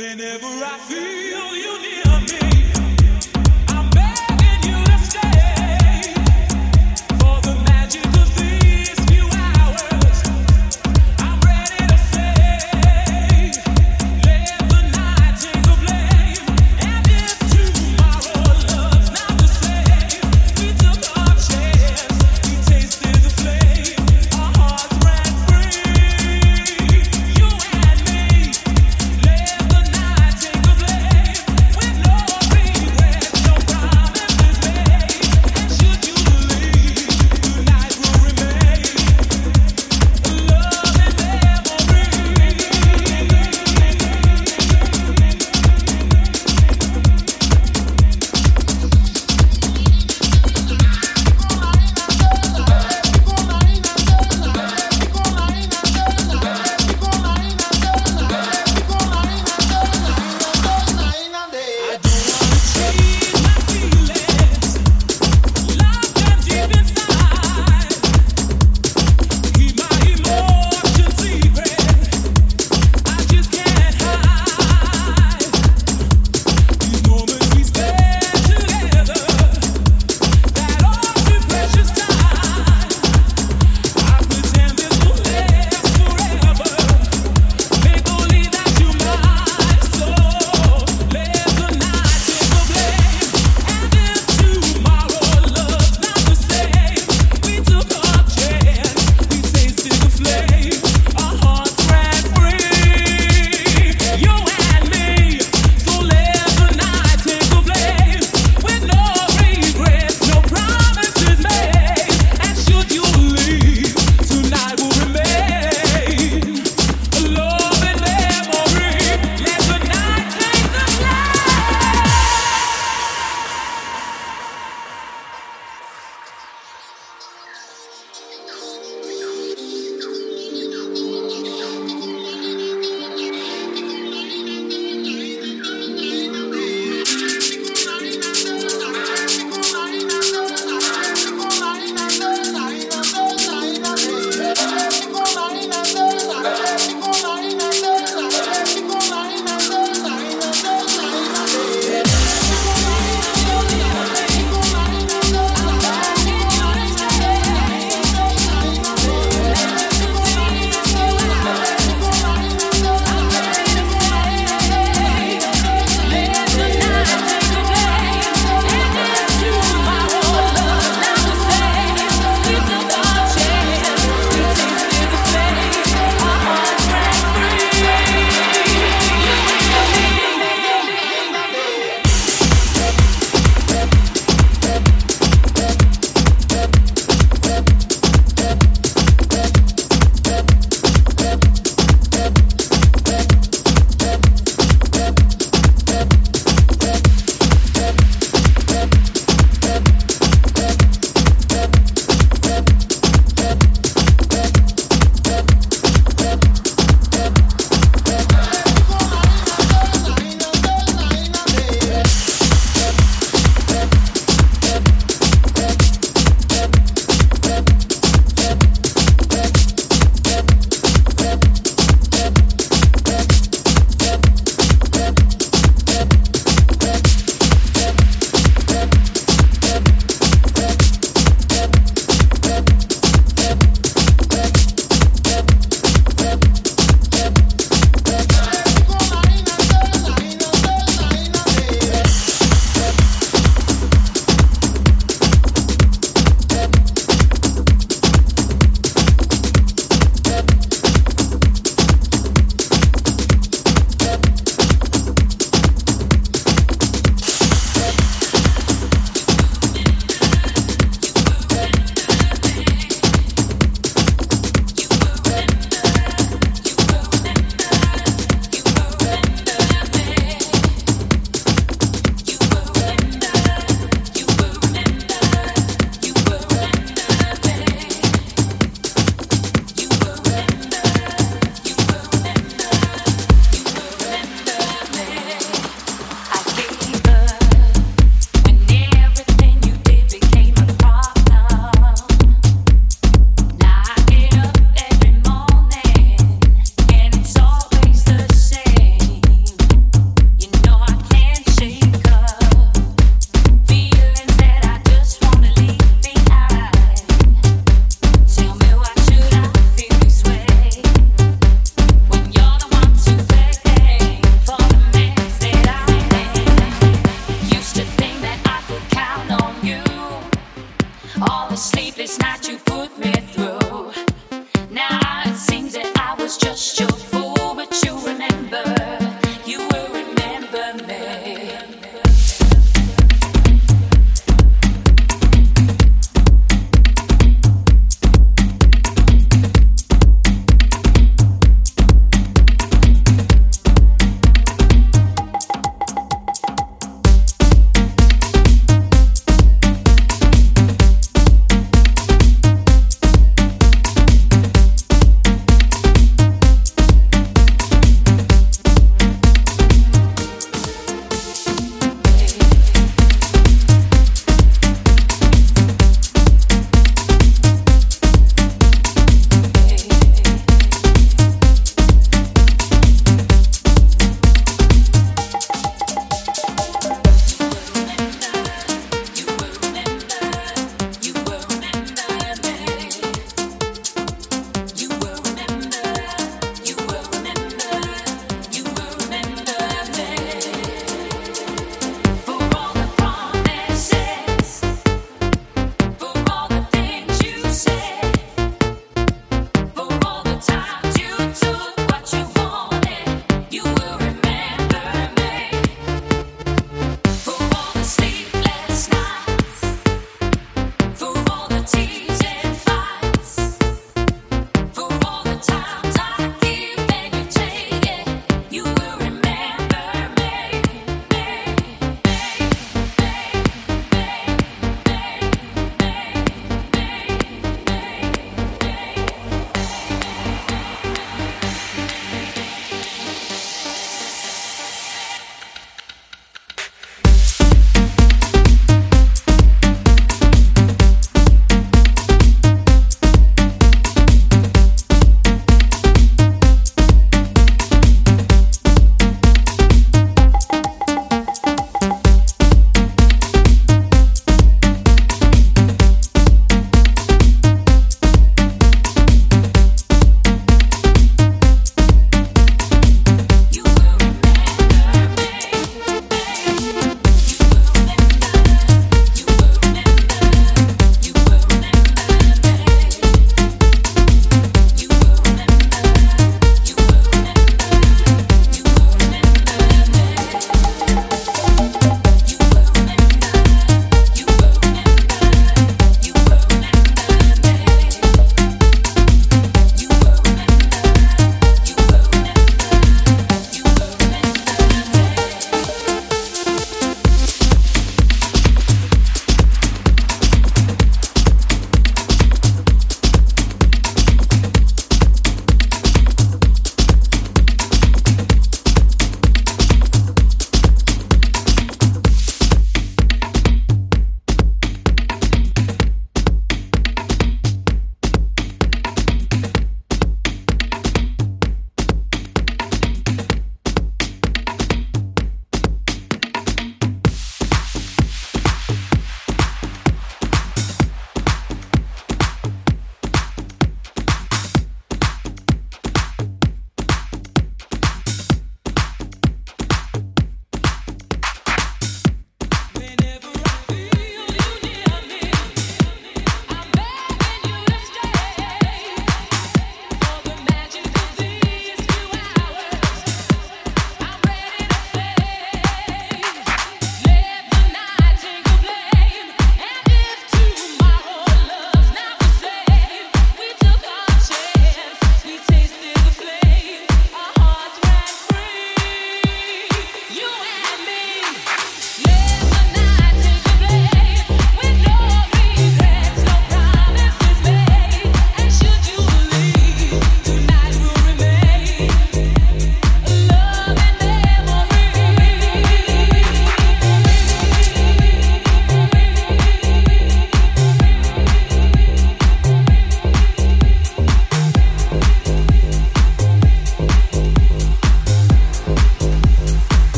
know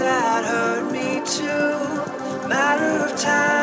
that hurt me too. Matter of time.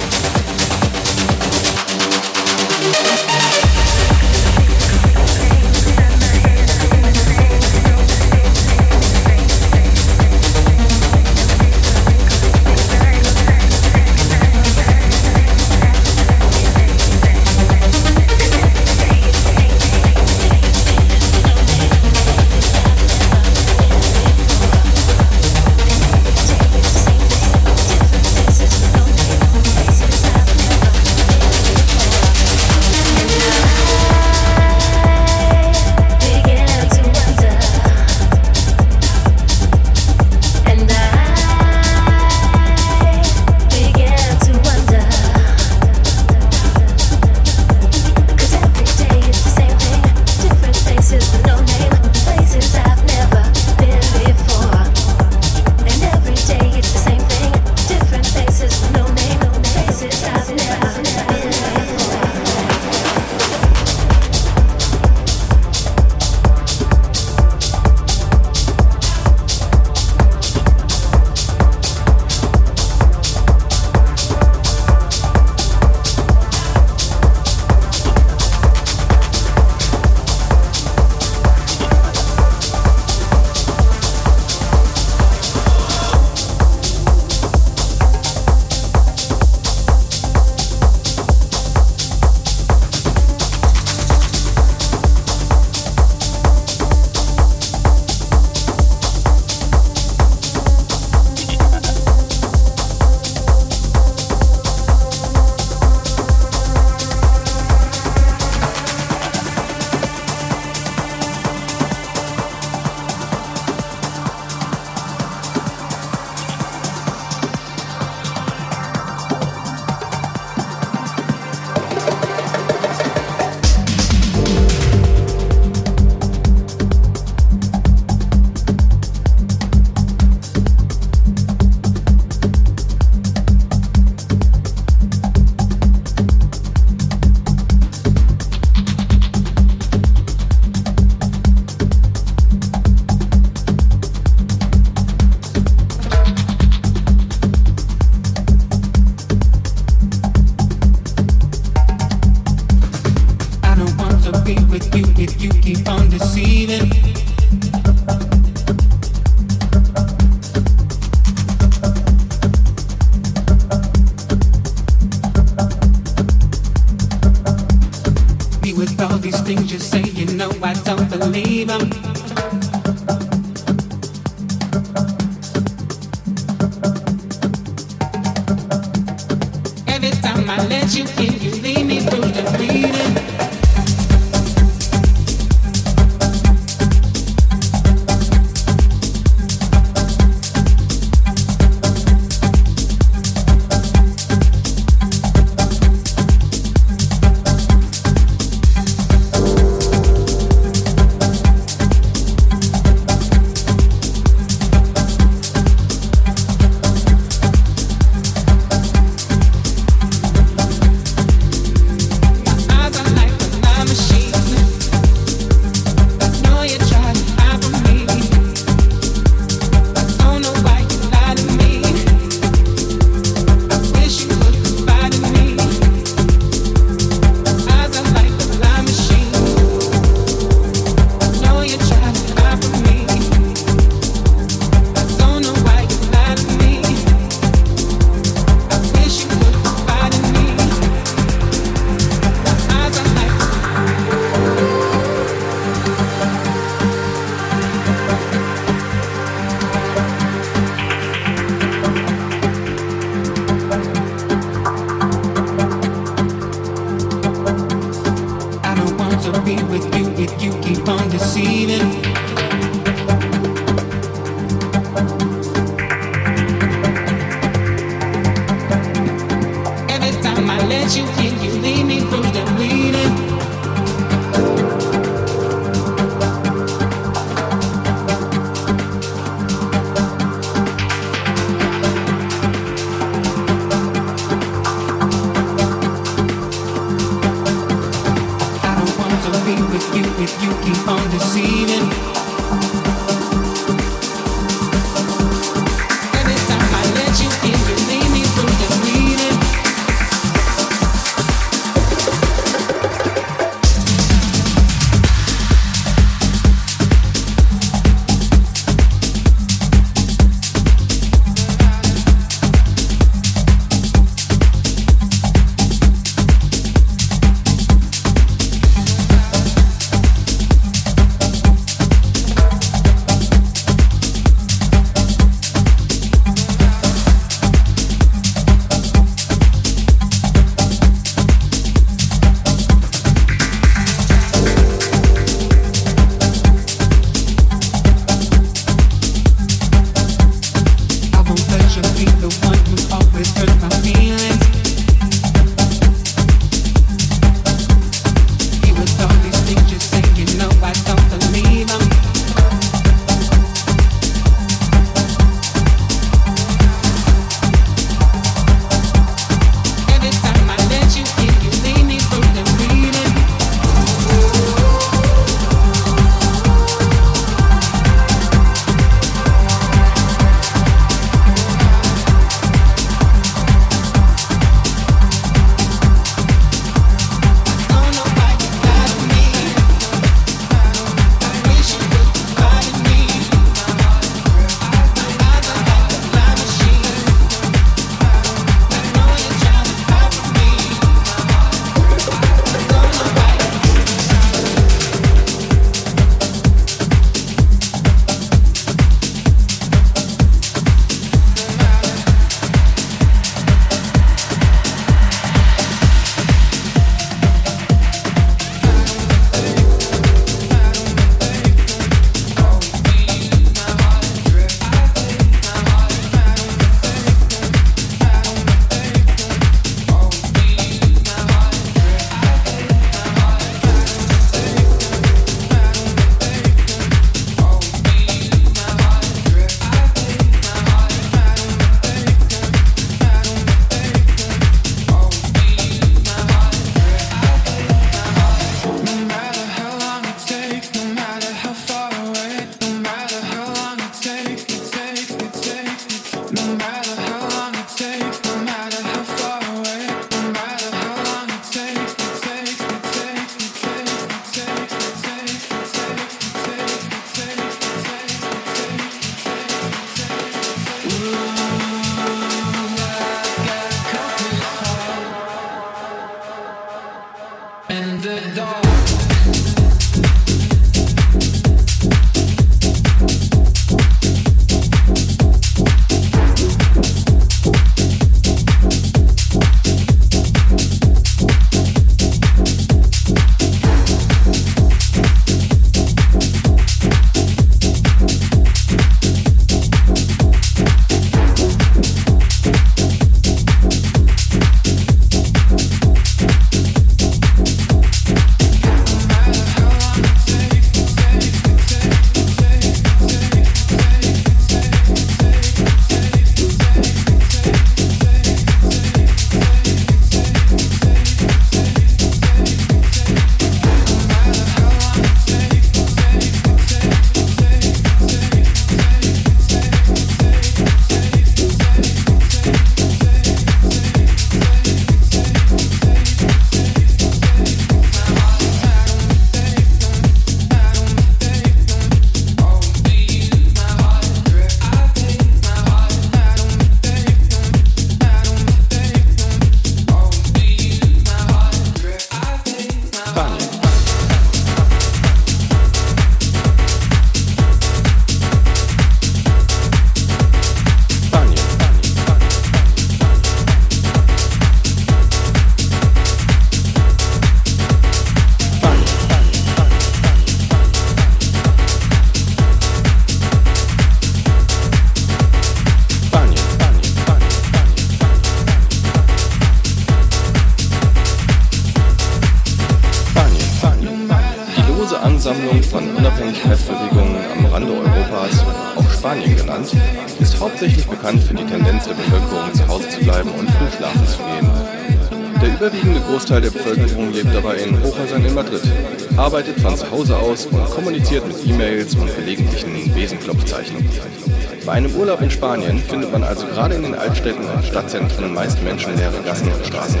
Spanien findet man also gerade in den Altstädten und Stadtzentren meist menschenleere Gassen und Straßen.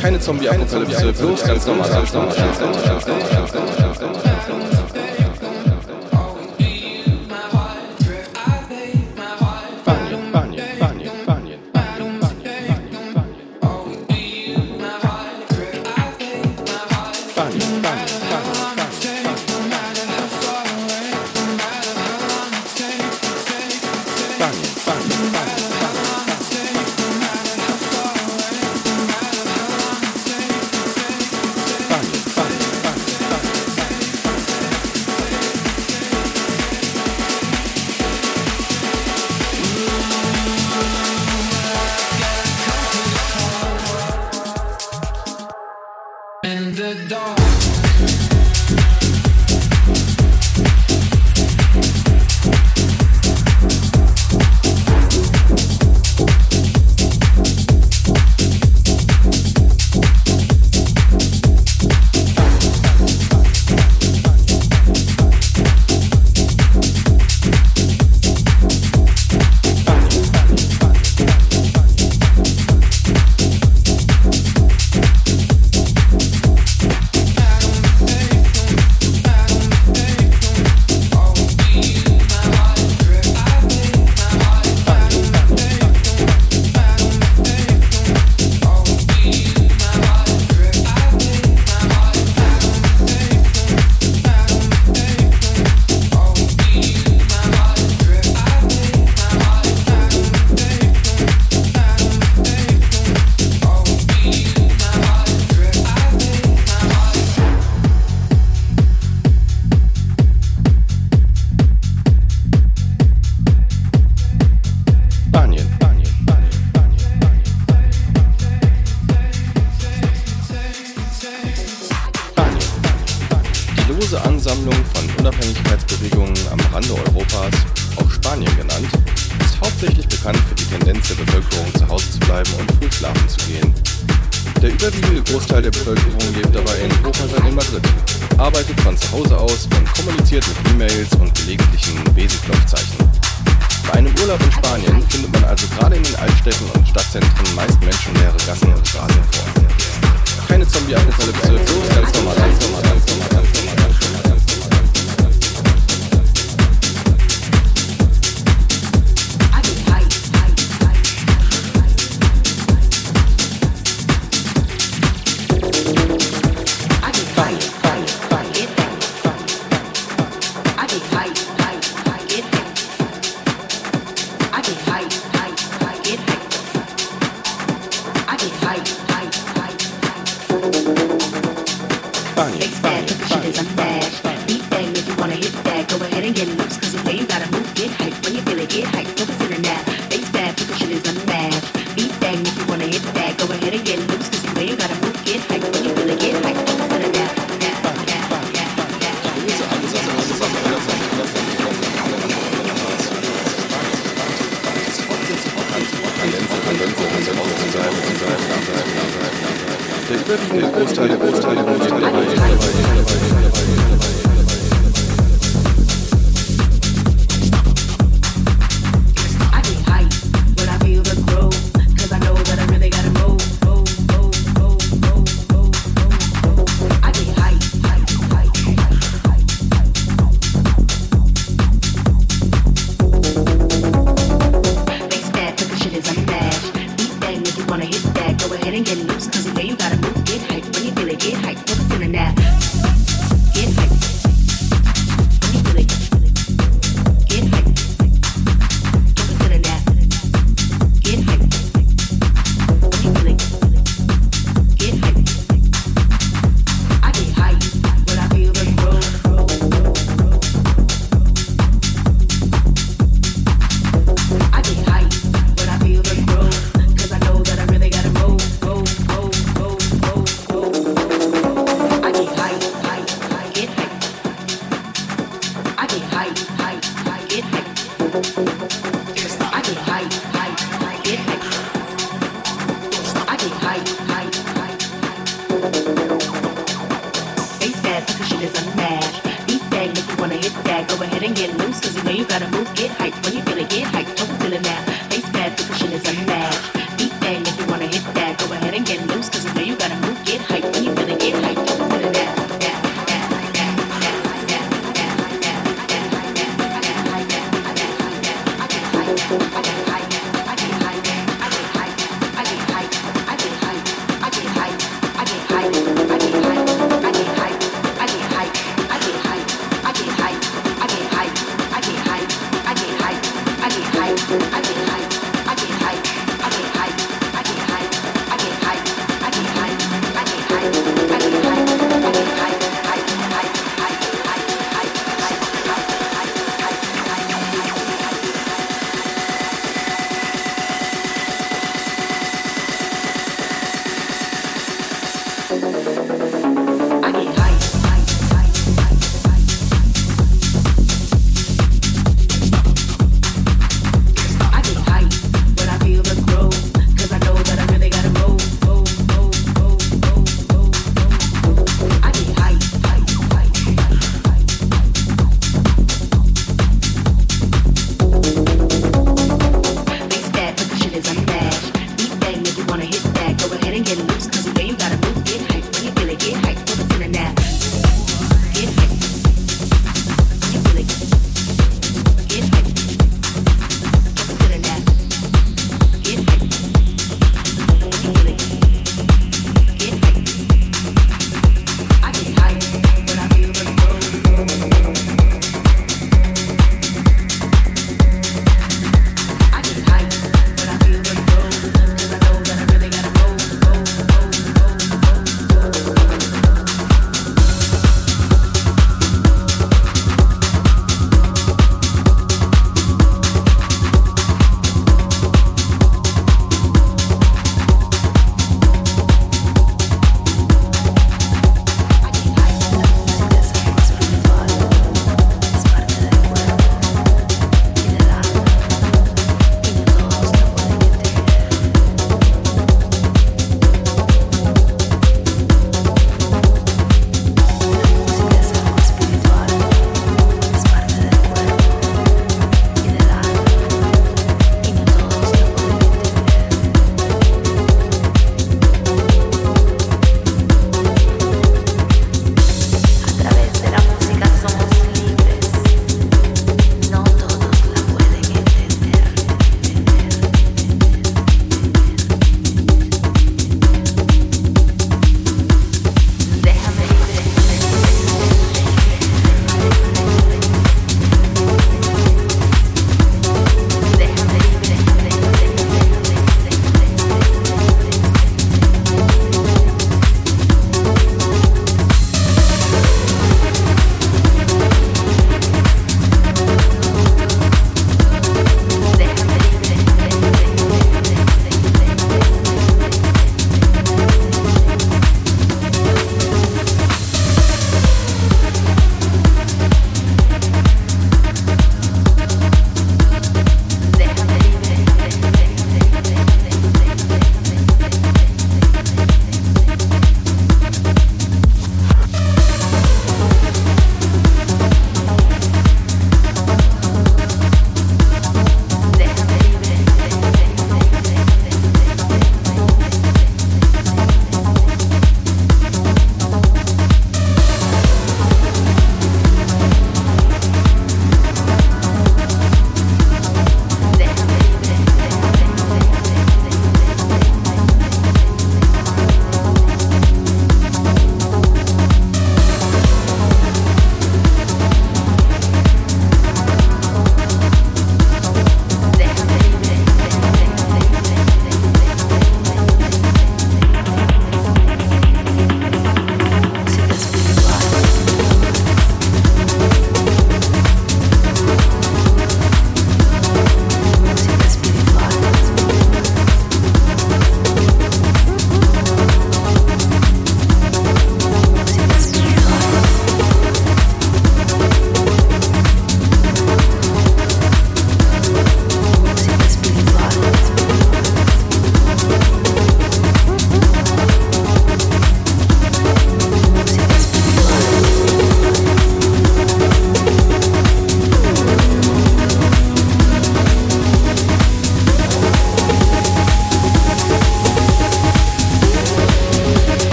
Keine Zombie-Apokalypse, bloß ganz normal.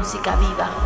música viva.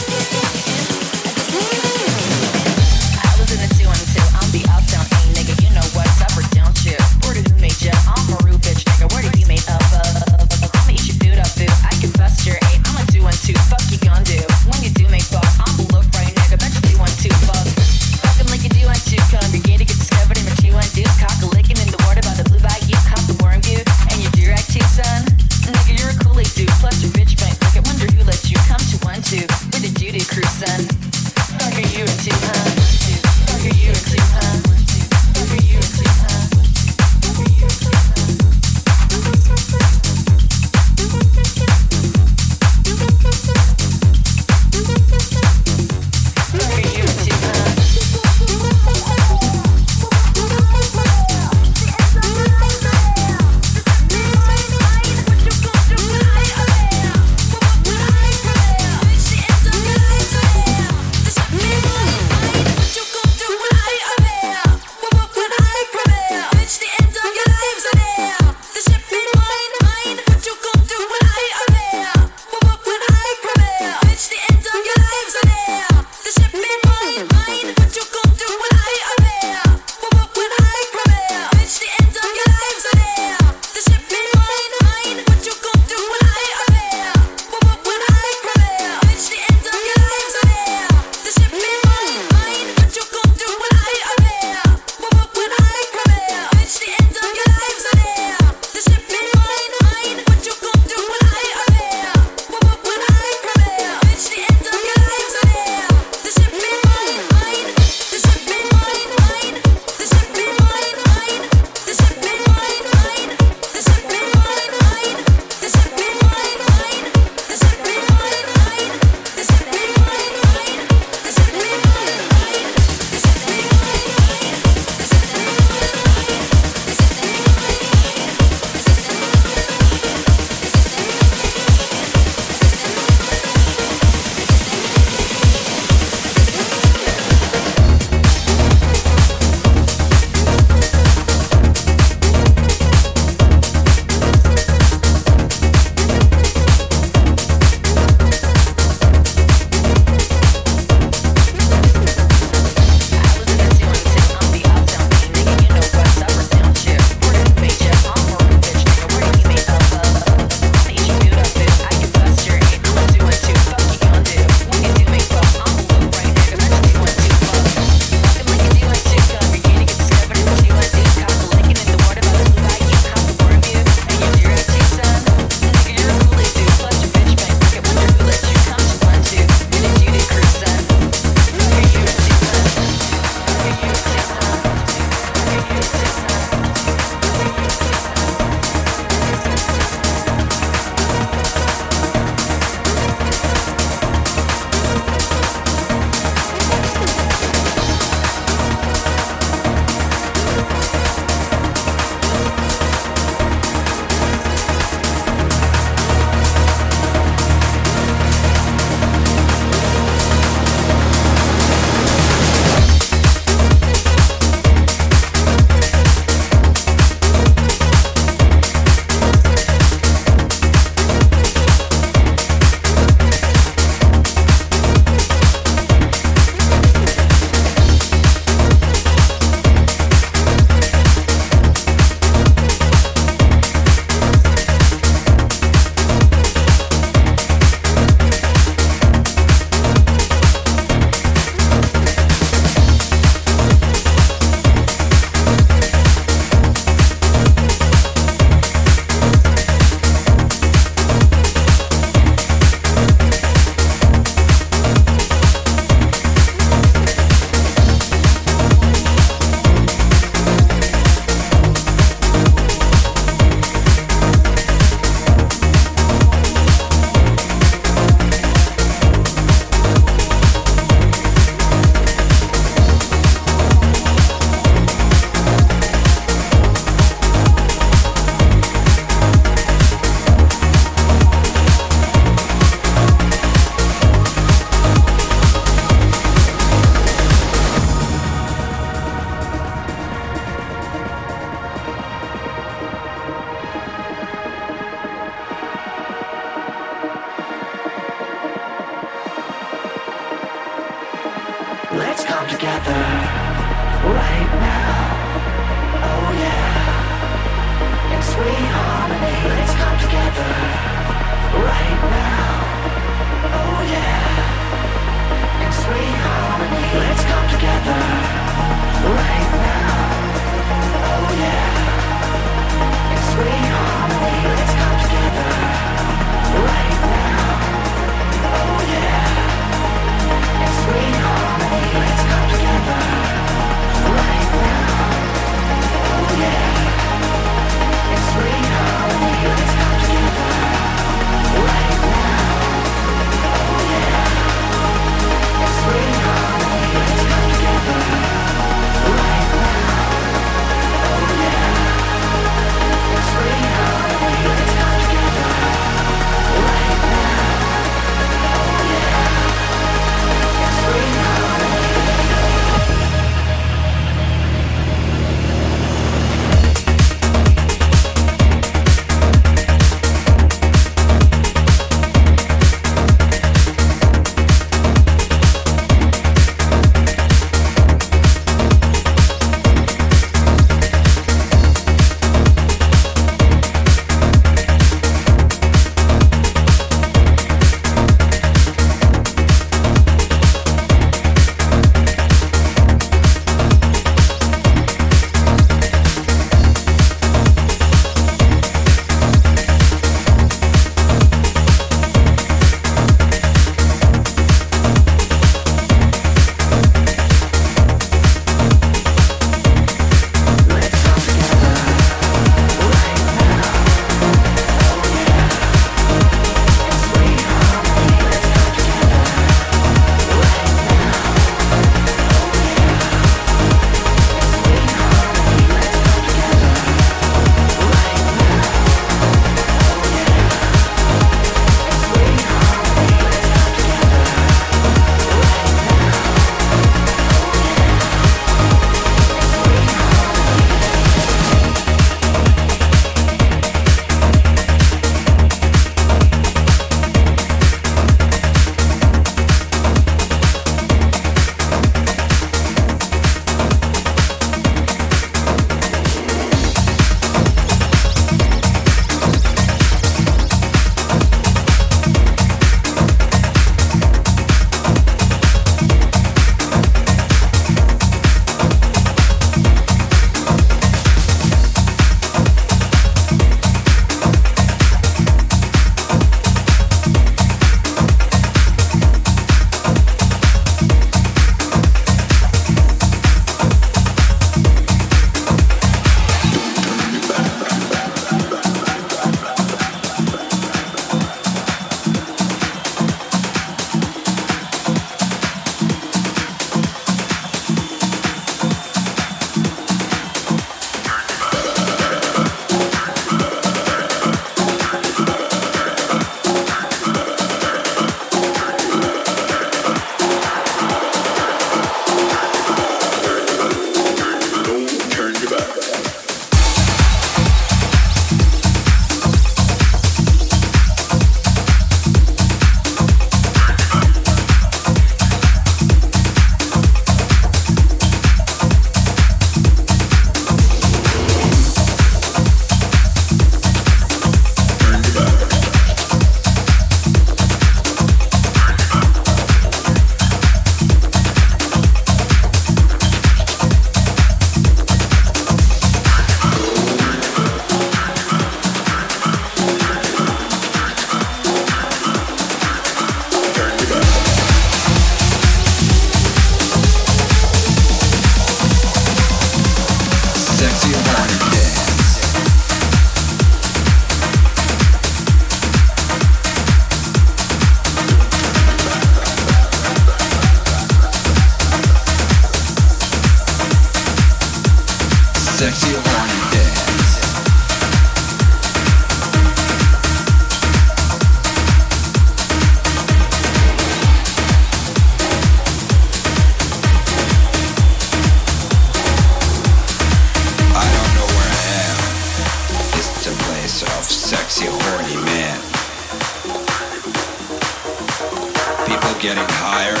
Getting higher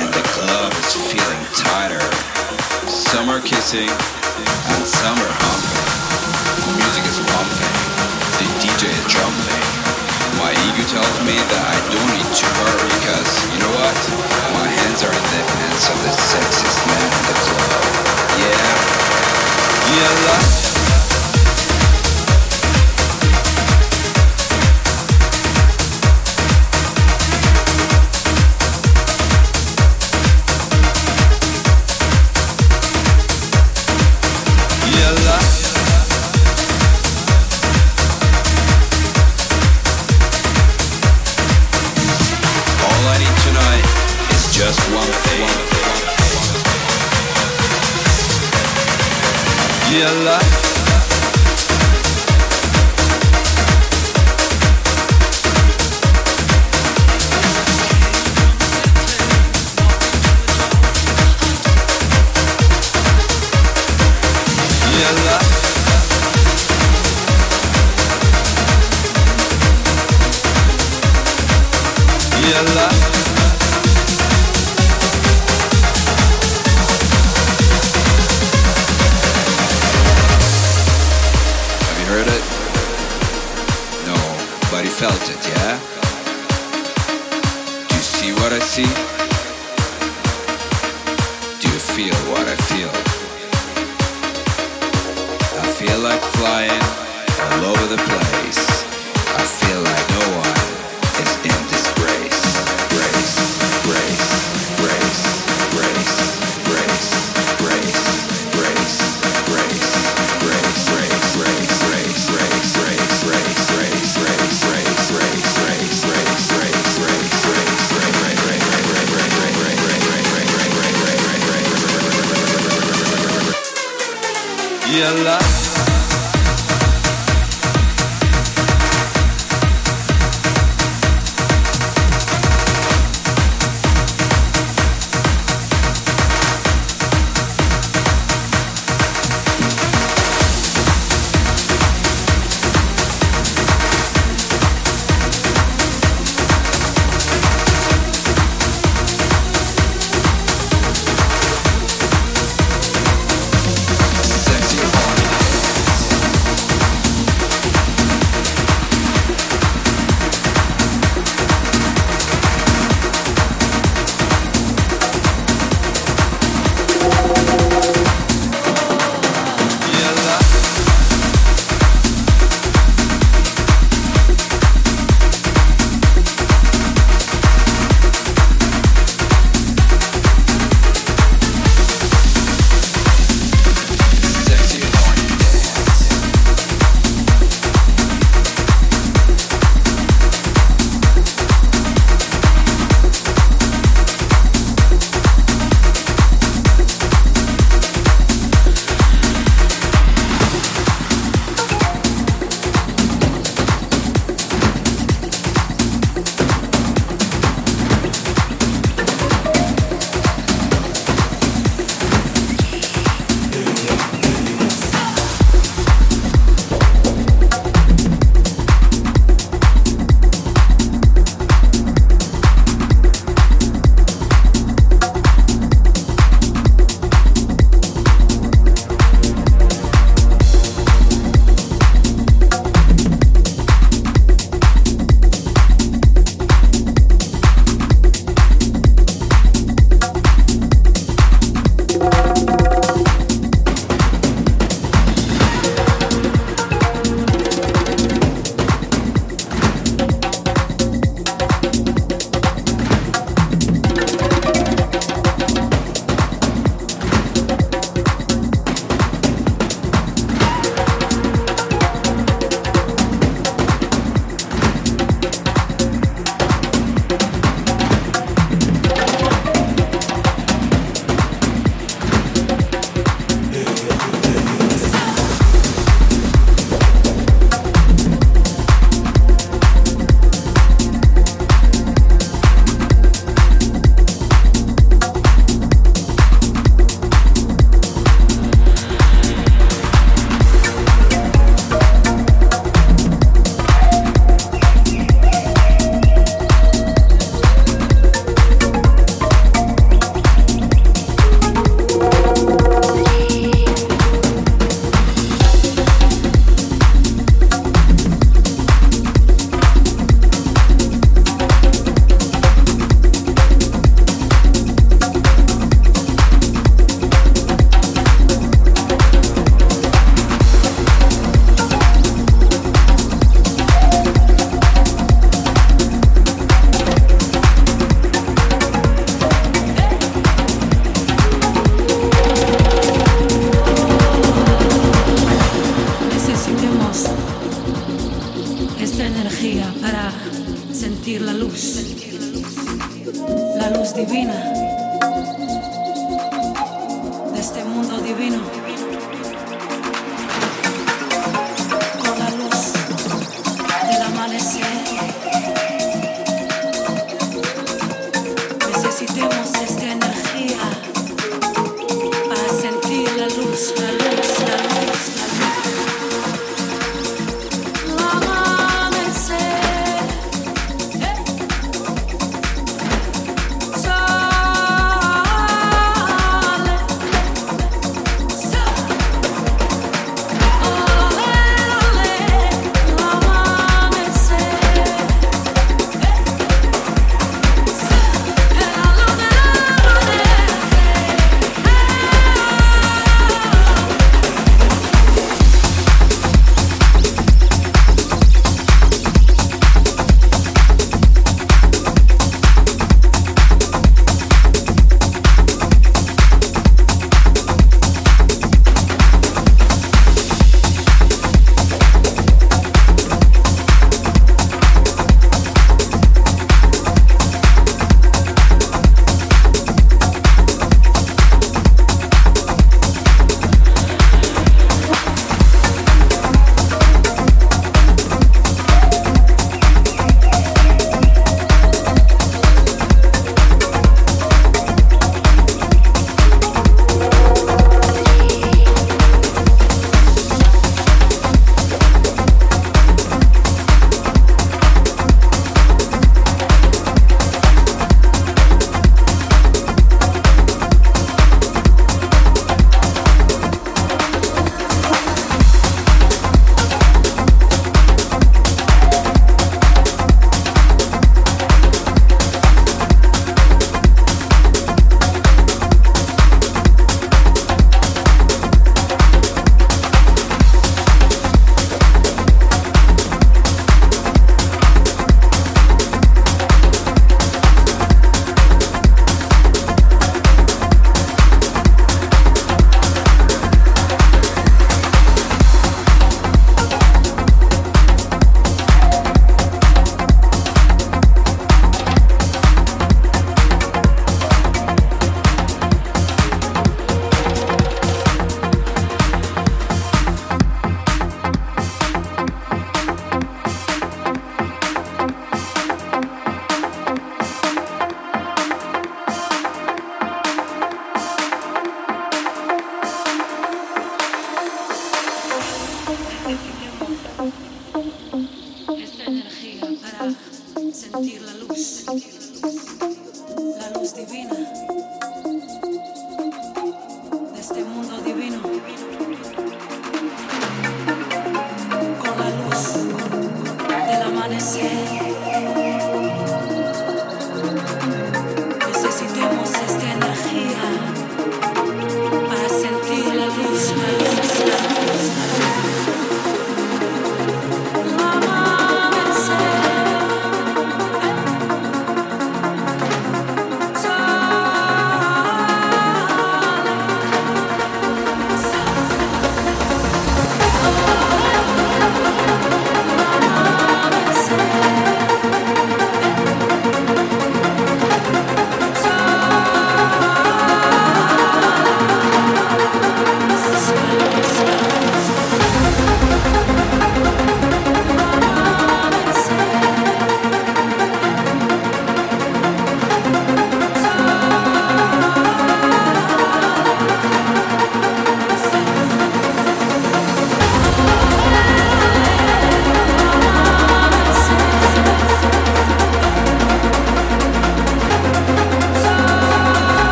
and the club is feeling tighter. Some are kissing and some are humping. The music is pumping, the DJ is jumping. My ego tells me that I don't need to hurry because, you know what? My hands are in the hands of the sexiest man in the club. Yeah. Yeah, love.